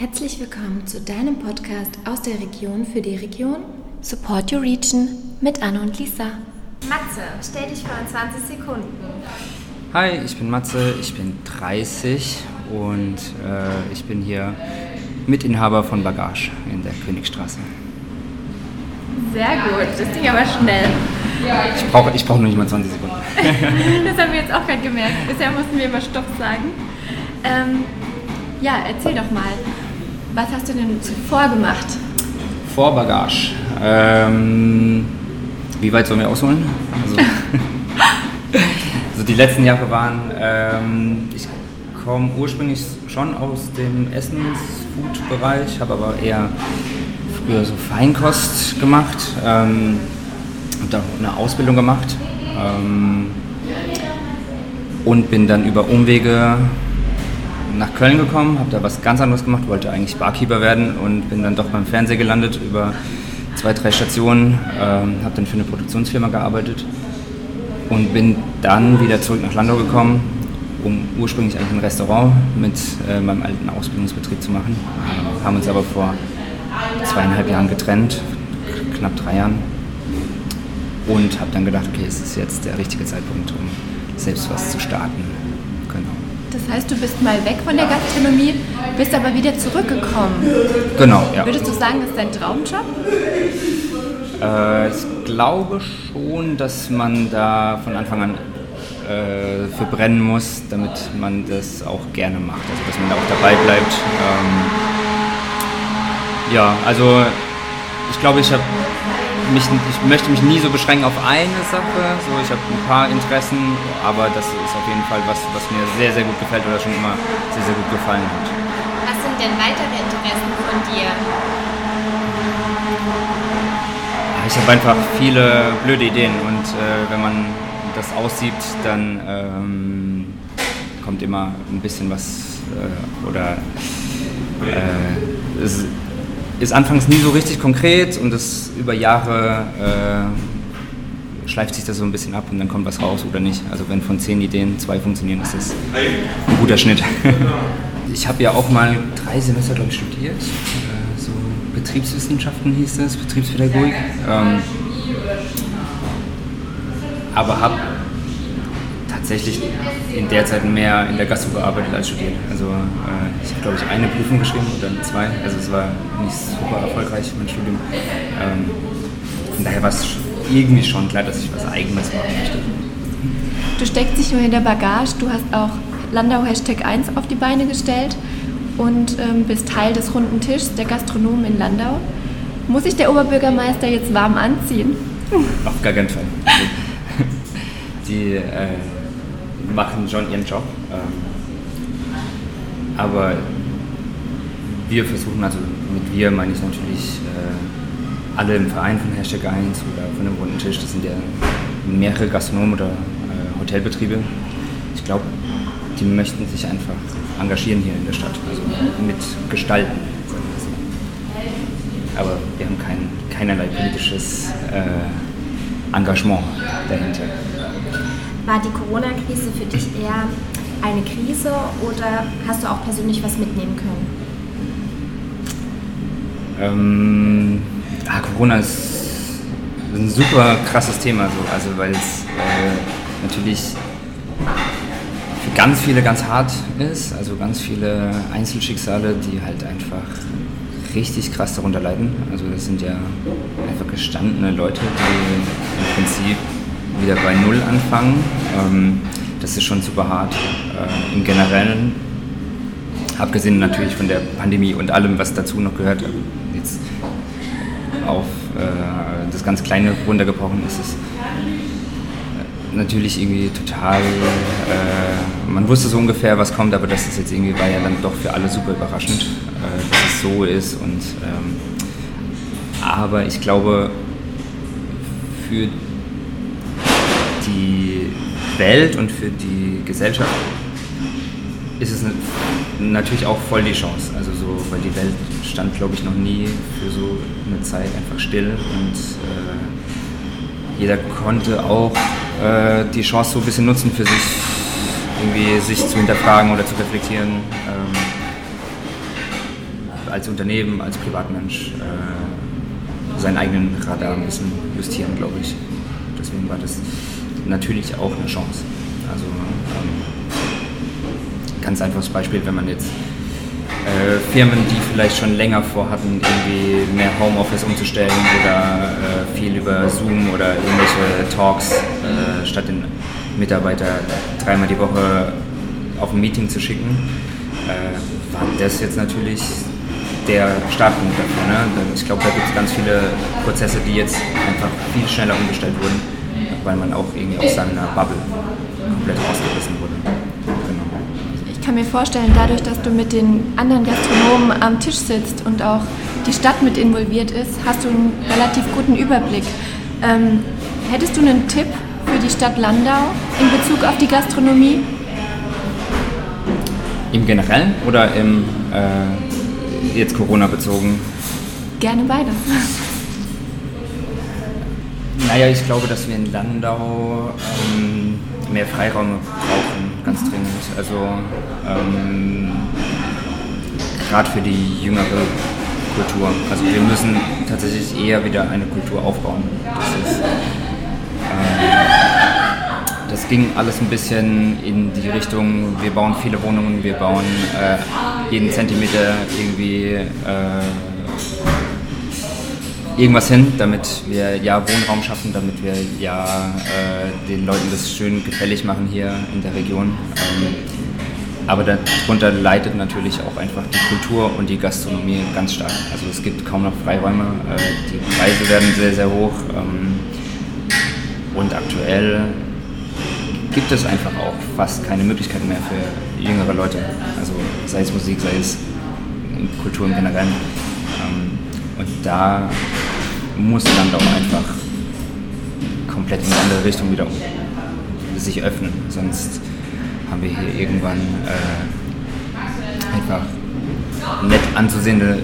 Herzlich willkommen zu deinem Podcast aus der Region für die Region Support Your Region mit Anne und Lisa. Matze, stell dich vor in 20 Sekunden. Hi, ich bin Matze, ich bin 30 und äh, ich bin hier Mitinhaber von Bagage in der Königstraße. Sehr gut, das ging aber schnell. Ich brauche ich brauch noch nicht mal 20 Sekunden. das haben wir jetzt auch gerade gemerkt. Bisher mussten wir immer Stopp sagen. Ähm, ja, erzähl doch mal, was hast du denn zuvor gemacht? Vor Bagage. Ähm, wie weit sollen wir ausholen? Also, also die letzten Jahre waren, ähm, ich komme ursprünglich schon aus dem Essens-Food-Bereich, habe aber eher früher so Feinkost gemacht, ähm, habe da eine Ausbildung gemacht ähm, und bin dann über Umwege nach Köln gekommen, habe da was ganz anderes gemacht, wollte eigentlich Barkeeper werden und bin dann doch beim Fernseher gelandet über zwei, drei Stationen, ähm, habe dann für eine Produktionsfirma gearbeitet und bin dann wieder zurück nach Landau gekommen, um ursprünglich eigentlich ein Restaurant mit äh, meinem alten Ausbildungsbetrieb zu machen. Äh, haben uns aber vor zweieinhalb Jahren getrennt, knapp drei Jahren. Und habe dann gedacht, okay, es ist jetzt der richtige Zeitpunkt, um selbst was zu starten. Das heißt, du bist mal weg von der Gastronomie, bist aber wieder zurückgekommen. Genau, ja. Würdest du sagen, das ist dein Traumjob? Äh, ich glaube schon, dass man da von Anfang an äh, für brennen muss, damit man das auch gerne macht, also dass man da auch dabei bleibt. Ähm, ja, also ich glaube, ich habe mich, ich möchte mich nie so beschränken auf eine Sache. So, ich habe ein paar Interessen, aber das ist auf jeden Fall was, was mir sehr, sehr gut gefällt oder schon immer sehr, sehr gut gefallen hat. Was sind denn weitere Interessen von dir? Ich habe einfach viele blöde Ideen und äh, wenn man das aussieht, dann ähm, kommt immer ein bisschen was äh, oder äh, es, ist anfangs nie so richtig konkret und das über Jahre äh, schleift sich das so ein bisschen ab und dann kommt was raus oder nicht. Also wenn von zehn Ideen zwei funktionieren, ist das ein guter Schnitt. ich habe ja auch mal drei Semester, glaube ich, studiert. Äh, so Betriebswissenschaften hieß es, Betriebspädagogik. Ähm, aber habe tatsächlich in der Zeit mehr in der Gastro gearbeitet als studiert. Also äh, ich habe, glaube ich, eine Prüfung geschrieben oder zwei. Also es war nicht super erfolgreich, mein Studium. Ähm, von daher war es irgendwie schon klar, dass ich was Eigenes machen möchte. Du steckst dich nur in der Bagage. Du hast auch Landau Hashtag 1 auf die Beine gestellt und ähm, bist Teil des runden Tischs der Gastronomen in Landau. Muss sich der Oberbürgermeister jetzt warm anziehen? Auf gar keinen Fall. Also, die äh, machen schon ihren Job. Ähm, aber wir versuchen, also mit wir meine ich natürlich äh, alle im Verein von Hashtag 1 oder von dem runden Tisch, das sind ja mehrere Gastronomen oder äh, Hotelbetriebe. Ich glaube, die möchten sich einfach engagieren hier in der Stadt, also mit gestalten. Aber wir haben kein, keinerlei politisches äh, Engagement dahinter. War die Corona-Krise für dich eher eine Krise oder hast du auch persönlich was mitnehmen können? Ähm, ah, Corona ist ein super krasses Thema, so. also weil es äh, natürlich für ganz viele ganz hart ist, also ganz viele Einzelschicksale, die halt einfach richtig krass darunter leiden. Also das sind ja einfach gestandene Leute, die im Prinzip wieder bei Null anfangen. Ähm, das ist schon super hart äh, im Generellen. Abgesehen natürlich von der Pandemie und allem, was dazu noch gehört. Jetzt auf äh, das ganz Kleine runtergebrochen ist es äh, natürlich irgendwie total. Äh, man wusste so ungefähr, was kommt, aber das ist jetzt irgendwie war ja dann doch für alle super überraschend, äh, dass es so ist. Und ähm, aber ich glaube, für die Welt und für die Gesellschaft ist es natürlich auch voll die Chance. Also so, weil die Welt stand, glaube ich, noch nie für so eine Zeit einfach still und äh, jeder konnte auch äh, die Chance so ein bisschen nutzen für sich, irgendwie sich zu hinterfragen oder zu reflektieren. Ähm, als Unternehmen, als Privatmensch äh, seinen eigenen Radar ein bisschen justieren, glaube ich. Deswegen war das natürlich auch eine Chance. Also ähm, ganz einfaches Beispiel, wenn man jetzt äh, Firmen, die vielleicht schon länger vorhatten, irgendwie mehr Homeoffice umzustellen oder äh, viel über Zoom oder irgendwelche Talks äh, statt den Mitarbeiter dreimal die Woche auf ein Meeting zu schicken, äh, war das jetzt natürlich der Startpunkt dafür. Ne? Ich glaube, da gibt es ganz viele Prozesse, die jetzt einfach viel schneller umgestellt wurden, weil man auch irgendwie aus seiner Bubble komplett rausgerissen wurde. Genau. Ich kann mir vorstellen, dadurch, dass du mit den anderen Gastronomen am Tisch sitzt und auch die Stadt mit involviert ist, hast du einen relativ guten Überblick. Ähm, hättest du einen Tipp für die Stadt Landau in Bezug auf die Gastronomie? Im Generellen oder im äh, jetzt Corona bezogen? Gerne beides. Naja, ich glaube, dass wir in Landau ähm, mehr Freiräume brauchen, ganz dringend. Also ähm, gerade für die jüngere Kultur. Also wir müssen tatsächlich eher wieder eine Kultur aufbauen. Das ist, das ging alles ein bisschen in die Richtung, wir bauen viele Wohnungen, wir bauen äh, jeden Zentimeter irgendwie äh, irgendwas hin, damit wir ja Wohnraum schaffen, damit wir ja äh, den Leuten das schön gefällig machen hier in der Region. Ähm, aber darunter leidet natürlich auch einfach die Kultur und die Gastronomie ganz stark. Also es gibt kaum noch Freiräume, äh, die Preise werden sehr, sehr hoch ähm, und aktuell gibt es einfach auch fast keine Möglichkeiten mehr für jüngere Leute. Also sei es Musik, sei es Kultur im Generellen. Ähm, und da muss dann doch einfach komplett in eine andere Richtung wieder sich öffnen. Sonst haben wir hier irgendwann äh, einfach nett anzusehende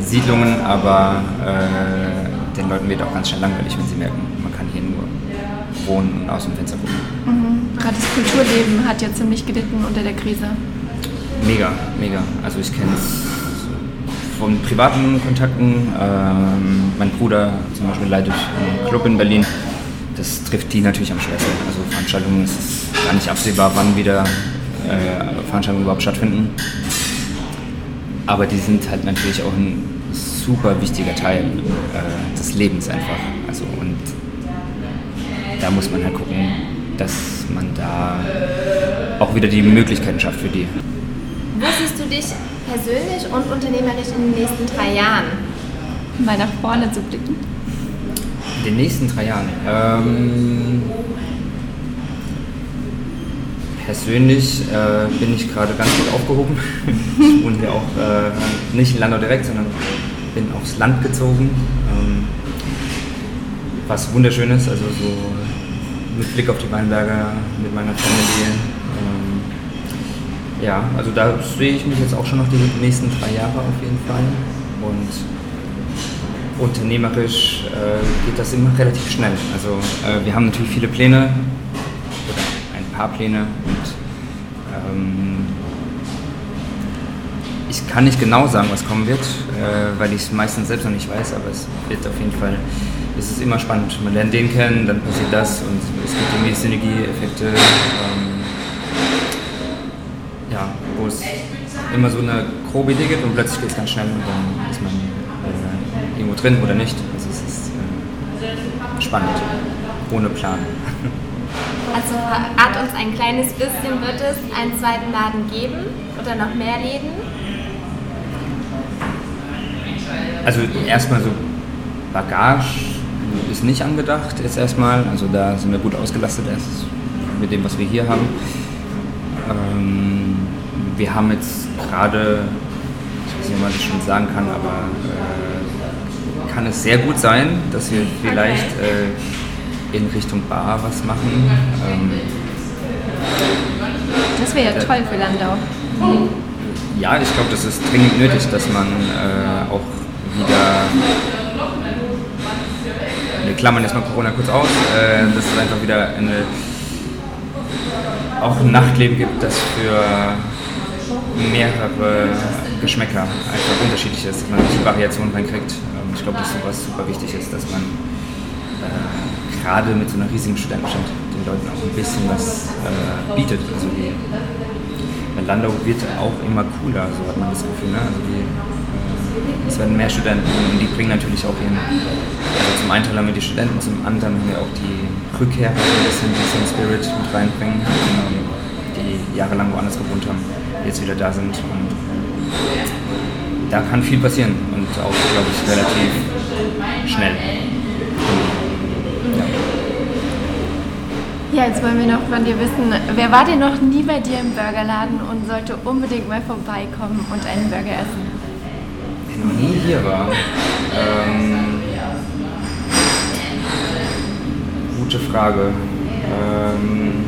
Siedlungen, aber äh, den Leuten wird auch ganz schnell langweilig, wenn sie merken, man kann hier nur wohnen und aus dem Fenster gucken. Mhm. Gerade das Kulturleben hat ja ziemlich gelitten unter der Krise. Mega, mega. Also ich kenne es von privaten Kontakten. Ähm, mein Bruder zum Beispiel leitet einen Club in Berlin. Das trifft die natürlich am schwersten. Also Veranstaltungen ist gar nicht absehbar, wann wieder äh, Veranstaltungen überhaupt stattfinden. Aber die sind halt natürlich auch ein super wichtiger Teil äh, des Lebens einfach. Also und da muss man halt gucken, dass man da auch wieder die Möglichkeiten schafft für die. Siehst du dich persönlich und unternehmerisch in den nächsten drei Jahren? Mal nach vorne zu blicken. In den nächsten drei Jahren. Ähm, persönlich äh, bin ich gerade ganz gut aufgehoben. ich wohne hier auch äh, nicht in Landau direkt, sondern bin aufs Land gezogen. Ähm, was wunderschön ist, also so mit Blick auf die Weinberge, mit meiner Familie. Ja, also da sehe ich mich jetzt auch schon noch die nächsten drei Jahre auf jeden Fall. Und unternehmerisch äh, geht das immer relativ schnell. Also äh, wir haben natürlich viele Pläne oder ein paar Pläne und ähm, ich kann nicht genau sagen, was kommen wird, äh, weil ich es meistens selbst noch nicht weiß, aber es wird auf jeden Fall, es ist immer spannend. Man lernt den kennen, dann passiert das und es gibt irgendwie Synergieeffekte. Ähm, es immer so eine grobe Idee gibt und plötzlich geht es ganz schnell und dann ist man äh, irgendwo drin oder nicht. Also es ist äh, spannend, ohne Plan. Also rat uns ein kleines bisschen, wird es einen zweiten Laden geben oder noch mehr Läden? Also erstmal so Bagage ist nicht angedacht jetzt erstmal. Also da sind wir gut ausgelastet erst mit dem, was wir hier haben. Ähm, wir haben jetzt gerade, ich weiß nicht, ob man das schon sagen kann, aber äh, kann es sehr gut sein, dass wir vielleicht äh, in Richtung Bar was machen. Ähm, Das wäre ja toll für Landau. ja, ich glaube, das ist dringend nötig, dass man äh, auch wieder. Wir klammern jetzt mal Corona kurz aus, äh, dass es einfach wieder eine, auch ein Nachtleben gibt, das für mehrere Geschmäcker, einfach unterschiedlich ist, dass man die Variation reinkriegt. Ähm, ich glaube, das ist sowas super wichtig ist, dass man äh, gerade mit so einer riesigen Studentenschaft den Leuten auch ein bisschen was äh, bietet. Also die, Landau wird auch immer cooler, so hat man das Gefühl. Ne? Also die, äh, es werden mehr Studenten und die bringen natürlich auch ihren, also zum einen haben wir die Studenten, zum anderen haben wir auch die Rückkehrer, die ein bisschen Spirit mit reinbringen, die jahrelang woanders gewohnt haben, jetzt wieder da sind und da kann viel passieren und auch, glaube ich, relativ schnell. Ja, jetzt wollen wir noch von dir wissen, wer war denn noch nie bei dir im Burgerladen und sollte unbedingt mal vorbeikommen und einen Burger essen? Wer noch nie hier war? Ähm, gute Frage. Ähm,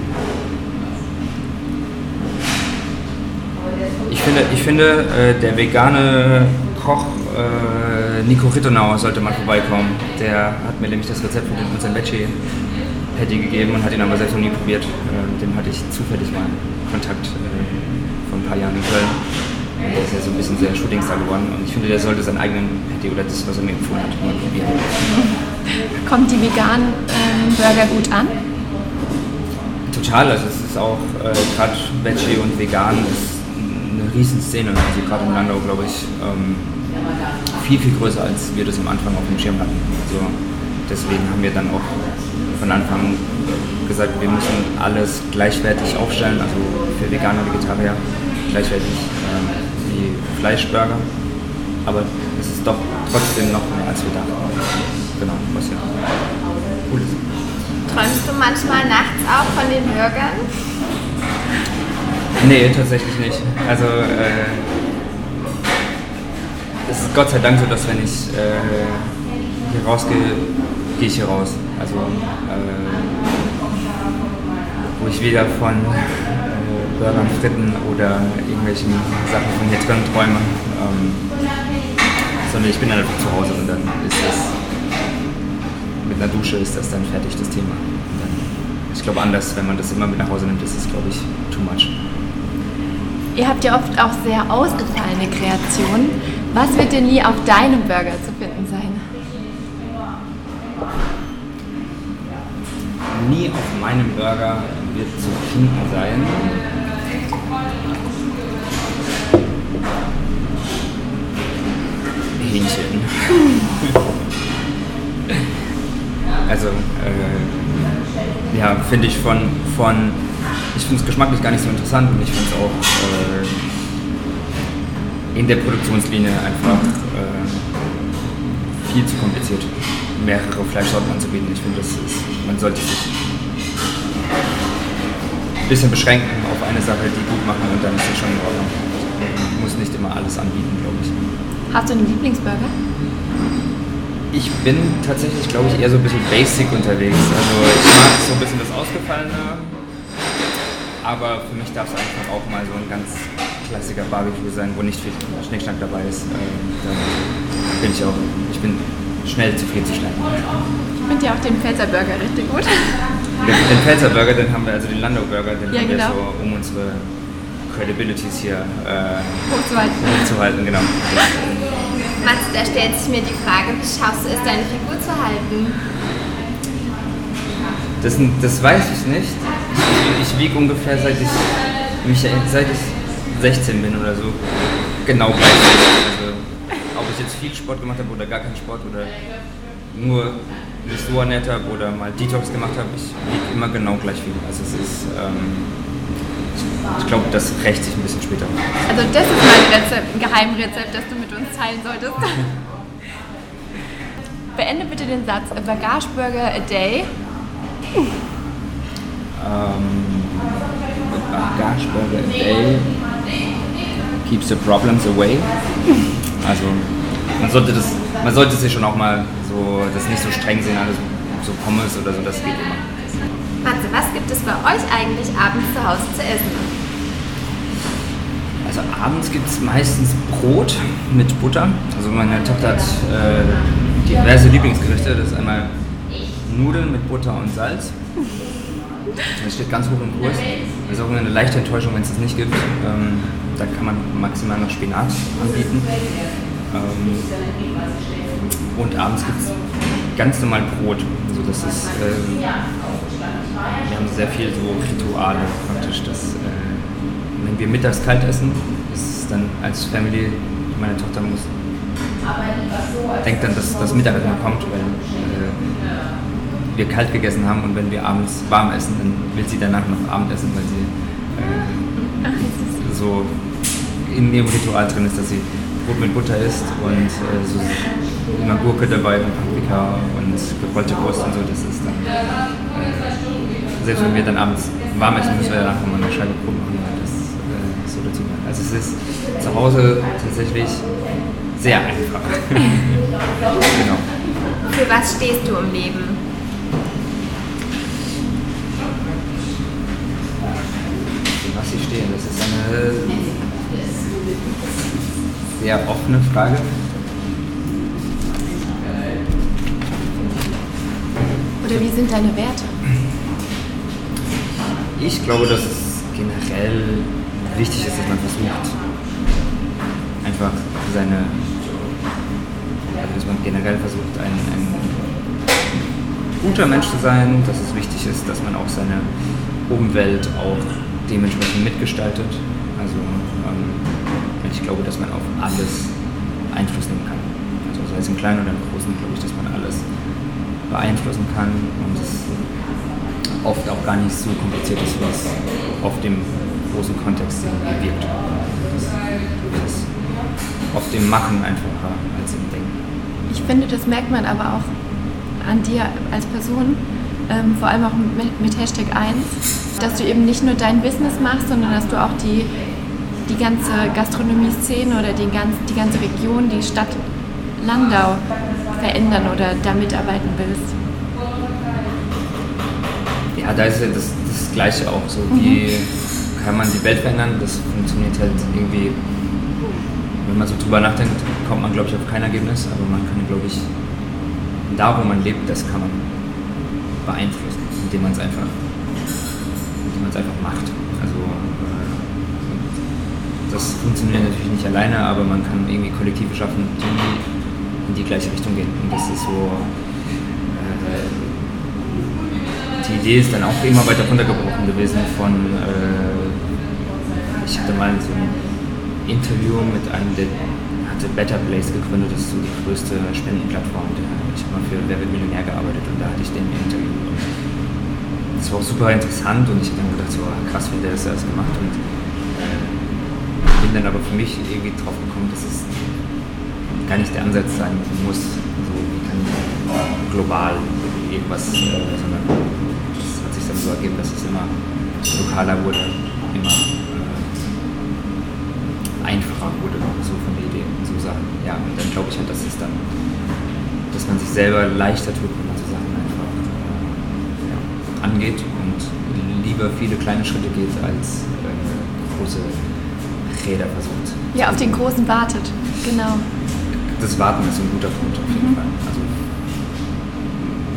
ich finde, ich finde äh, der vegane Koch äh, Nico Rittenauer sollte mal vorbeikommen. Der hat mir nämlich das Rezept für den unseren Veggie Patty gegeben und hat ihn aber selbst noch nie probiert. Äh, mit dem hatte ich zufällig mal Kontakt äh, vor ein paar Jahren in Köln. Und der ist ja so ein bisschen sehr Shootingstar geworden und ich finde, der sollte seinen eigenen Patty oder das, was er mir empfohlen hat, mal probieren. Kommt die veganen ähm, Burger gut an? Total, also es ist auch äh, gerade Veggie und Vegan ist eine riesen Szene, also gerade in Landau glaube ich ähm, viel, viel größer als wir das am Anfang auf dem Schirm hatten. Also deswegen haben wir dann auch von Anfang gesagt, wir müssen alles gleichwertig aufstellen, also für Veganer, Vegetarier gleichwertig äh, wie Fleischburger. Aber es ist doch trotzdem noch mehr als wir dachten. Genau, was ja cool ist. Träumst du manchmal nachts auch von den Burgern? Nee, tatsächlich nicht. Also äh, es ist Gott sei Dank so, dass wenn ich äh, hier rausgehe, gehe ich hier raus. Also äh, wo ich weder von äh, Burgern, Fritten oder irgendwelchen Sachen von hier drin träume, ähm, sondern ich bin dann einfach zu Hause und dann ist das mit einer Dusche ist das dann fertig, das Thema. Dann, ich glaube anders, wenn man das immer mit nach Hause nimmt, ist es glaube ich too much. Ihr habt ja oft auch sehr ausgefallene Kreationen. Was wird denn nie auf deinem Burger zu finden sein? nie auf meinem Burger wird zu finden sein. Hähnchen. also, äh, ja, finde ich von, von ich finde es geschmacklich gar nicht so interessant und ich finde es auch äh, in der Produktionslinie einfach äh, viel zu kompliziert mehrere Fleischsorten anzubieten. Ich finde, man sollte sich ein bisschen beschränken auf eine Sache, die gut machen und dann ist das schon in Ordnung. Man muss nicht immer alles anbieten, glaube ich. Hast du einen Lieblingsburger? Ich bin tatsächlich, glaube ich, eher so ein bisschen basic unterwegs. Also ich mag so ein bisschen das Ausgefallene, aber für mich darf es einfach auch mal so ein ganz klassischer Barbecue sein, wo nicht viel Schnickschnack dabei ist. Ähm, da bin ich auch, ich bin schnell zufriedenzustellen. Ich finde ja auch den Pfälzer Burger richtig gut. Den, den Pfälzer Burger, den haben wir, also den Landau Burger, den ja, haben genau. wir so, um unsere Credibilities hier äh, hochzuhalten. hochzuhalten. Genau. Mats, da stellt sich mir die Frage, wie schaffst du es, deine Figur zu halten? Das, das weiß ich nicht. Ich, wiege ungefähr seit ich, mich, seit ich 16 bin oder so genau gleich ich jetzt viel Sport gemacht habe oder gar keinen Sport oder nur mich so ernährt habe oder mal Detox gemacht habe, ich wiege immer genau gleich viel. Also es ist, ähm, ich glaube, das rächt sich ein bisschen später. Also das ist mein Rezept, ein Geheimrezept, das du mit uns teilen solltest. Beende bitte den Satz, a Bagage Burger a day. Um, a Bagage Burger a day keeps the problems away. Also man sollte das, man sollte sich schon auch mal so, das nicht so streng sehen, alles so Pommes oder so, das geht immer. Matze, was gibt es bei euch eigentlich abends zu Hause zu essen? Also abends gibt es meistens Brot mit Butter. Also meine Tochter hat äh, diverse Lieblingsgerichte. Das ist einmal Nudeln mit Butter und Salz. Das steht ganz hoch im Kurs. Das ist auch eine leichte Enttäuschung, wenn es das nicht gibt. Ähm, da kann man maximal noch Spinat anbieten. Ähm, und abends gibt es ganz normal Brot. Also das ist, äh, wir haben sehr viel so Rituale praktisch, dass äh, wenn wir mittags kalt essen, ist es dann als Family, meine Tochter muss, denkt dann, dass das Mittagessen kommt, weil äh, wir kalt gegessen haben und wenn wir abends warm essen, dann will sie danach noch Abend essen, weil sie äh, so in ihrem Ritual drin ist, dass sie Brot mit Butter isst und äh, so immer Gurke dabei und Paprika und gerollte Wurst und so. Das ist dann, äh, selbst wenn wir dann abends warm essen, müssen wir danach nochmal eine Scheibe Brot machen, weil das äh, so dazu gehört. Also es ist zu Hause tatsächlich sehr einfach. genau. Für was stehst du im Leben? Für was ich stehe, das ist eine sehr offene Frage. Oder wie sind deine Werte? Ich glaube, dass es generell wichtig ist, dass man versucht, einfach seine, also dass man generell versucht, ein, ein guter Mensch zu sein, dass es wichtig ist, dass man auch seine Umwelt auch dementsprechend mitgestaltet. Also ähm, ich glaube, dass man auf alles Einfluss nehmen kann. Also sei es im Kleinen oder im Großen, glaube ich, dass man alles beeinflussen kann und es oft auch gar nicht so kompliziert ist, es auf dem großen Kontext wirkt. Das ist auf dem Machen einfacher als im Denken. Ich finde, das merkt man aber auch an dir als Person, ähm, vor allem auch mit, mit Hashtag 1, dass du eben nicht nur dein Business machst, sondern dass du auch die, die ganze Gastronomie-Szene oder die, ganz, die ganze Region, die Stadt Landau verändern oder da mitarbeiten willst. Ja, da ist ja das, das Gleiche auch so. Wie kann man die Welt verändern? Das funktioniert halt irgendwie, wenn man so drüber nachdenkt, kommt man glaube ich auf kein Ergebnis, aber man kann glaube ich, da wo man lebt, das kann man beeinflussen, indem man es einfach, man es einfach macht. Also äh, das funktioniert natürlich nicht alleine, aber man kann irgendwie Kollektive schaffen, die in die gleiche Richtung gehen. Und das ist so. Äh, die Idee ist dann auch immer weiter runtergebrochen gewesen von. Äh, ich hatte mal so ein Interview mit einem, der hatte Better Place gegründet, das ist so die größte Spendenplattform. Ich habe mal für Wer wird Millionär gearbeitet und da hatte ich den Interview. Das war auch super interessant und ich habe dann gedacht, so ah, krass, wie der das alles gemacht und äh, bin dann aber für mich irgendwie drauf gekommen, dass es gar nicht der Ansatz sein muss, so wie kann global irgendwas, äh, sondern es hat sich dann so ergeben, dass es immer lokaler wurde, immer äh, einfacher wurde, so von der Idee und so Sachen. Ja, und dann glaube ich halt, dass es dann, dass man sich selber leichter tut, wenn man so Sachen einfach äh, ja, angeht und lieber viele kleine Schritte geht, als äh, große Räder versucht. Ja, auf den großen wartet, genau das Warten ist ein guter Punkt auf jeden mhm. Fall. Also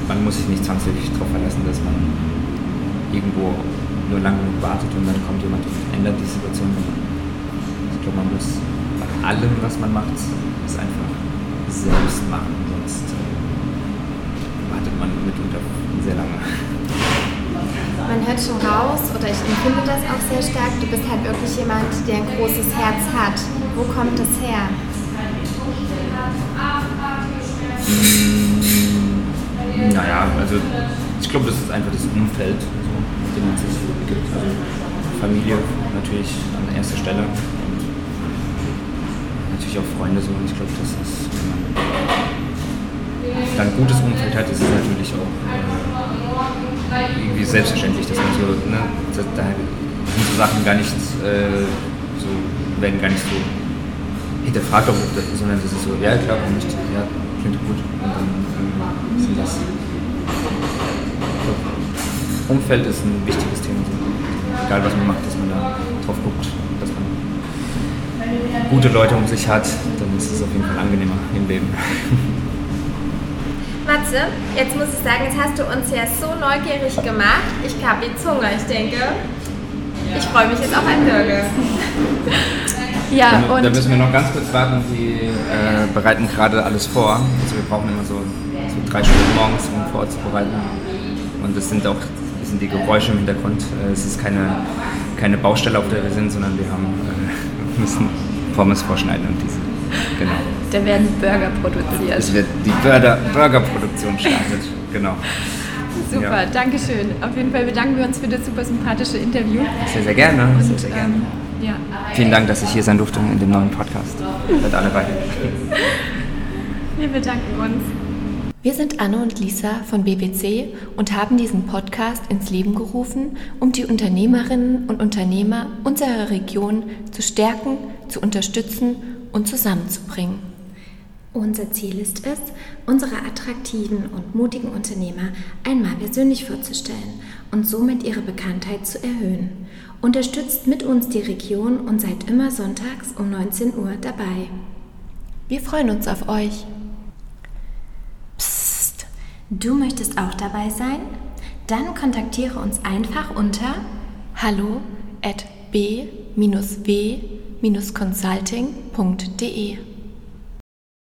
man muss sich nicht zwangsläufig darauf verlassen, dass man irgendwo nur lange genug wartet und dann kommt jemand und ändert die Situation. Ich glaube, man muss bei allem, was man macht, es einfach selbst machen, sonst äh, wartet man mitunter sehr lange. Man hört schon raus, oder ich empfinde das auch sehr stark, du bist halt wirklich jemand, der ein großes Herz hat. Wo kommt das her? Naja, also ich glaube, das ist einfach das Umfeld, so, in dem man sich gibt. Also Familie natürlich an erster Stelle und natürlich auch Freunde so. Und ich glaube, das ist, wenn man ein gutes Umfeld hat, ist es natürlich auch äh, irgendwie selbstverständlich, dass man so, ne, da sind so Sachen gar nicht äh, so, werden gar nicht so hinterfragt, ist, sondern das ist so, ja klar, warum nicht, ja, klingt gut. Und dann ähm, sind das. Umfeld ist ein wichtiges Thema. Egal was man macht, dass man da drauf guckt, dass man gute Leute um sich hat, dann ist es auf jeden Fall angenehmer im Leben. Matze, jetzt muss ich sagen, jetzt hast du uns ja so neugierig gemacht. Ich habe die Zunge, ich denke, ich freue mich jetzt auf ein Burger. Ja, da, und da müssen wir noch ganz kurz warten. Die äh, bereiten gerade alles vor. Also wir brauchen immer so, so drei Stunden morgens, um vorzubereiten. Und das sind auch das sind die Geräusche im Hintergrund. Äh, Es ist keine, keine Baustelle, auf der wir sind, sondern wir haben, äh, müssen Pommes vorschneiden und diese. Genau. da werden Burger produziert. Es wird die Burger, Burgerproduktion startet. Genau. Super, Ja. danke schön. Auf jeden Fall bedanken wir uns für das super sympathische Interview. Sehr, sehr gerne. Sehr, Und sehr gerne. ähm, ja, Vielen Dank, dass ich hier sein durfte in dem neuen Podcast. Mit alle beiden. wir bedanken uns. Wir sind Anne und Lisa von BBC und haben diesen Podcast ins Leben gerufen, um die Unternehmerinnen und Unternehmer unserer Region zu stärken, zu unterstützen und zusammenzubringen. Unser Ziel ist es, unsere attraktiven und mutigen Unternehmer einmal persönlich vorzustellen und somit ihre Bekanntheit zu erhöhen. Unterstützt mit uns die Region und seid immer sonntags um 19 Uhr dabei. Wir freuen uns auf euch. Psst, du möchtest auch dabei sein? Dann kontaktiere uns einfach unter hallo at b-w-consulting.de.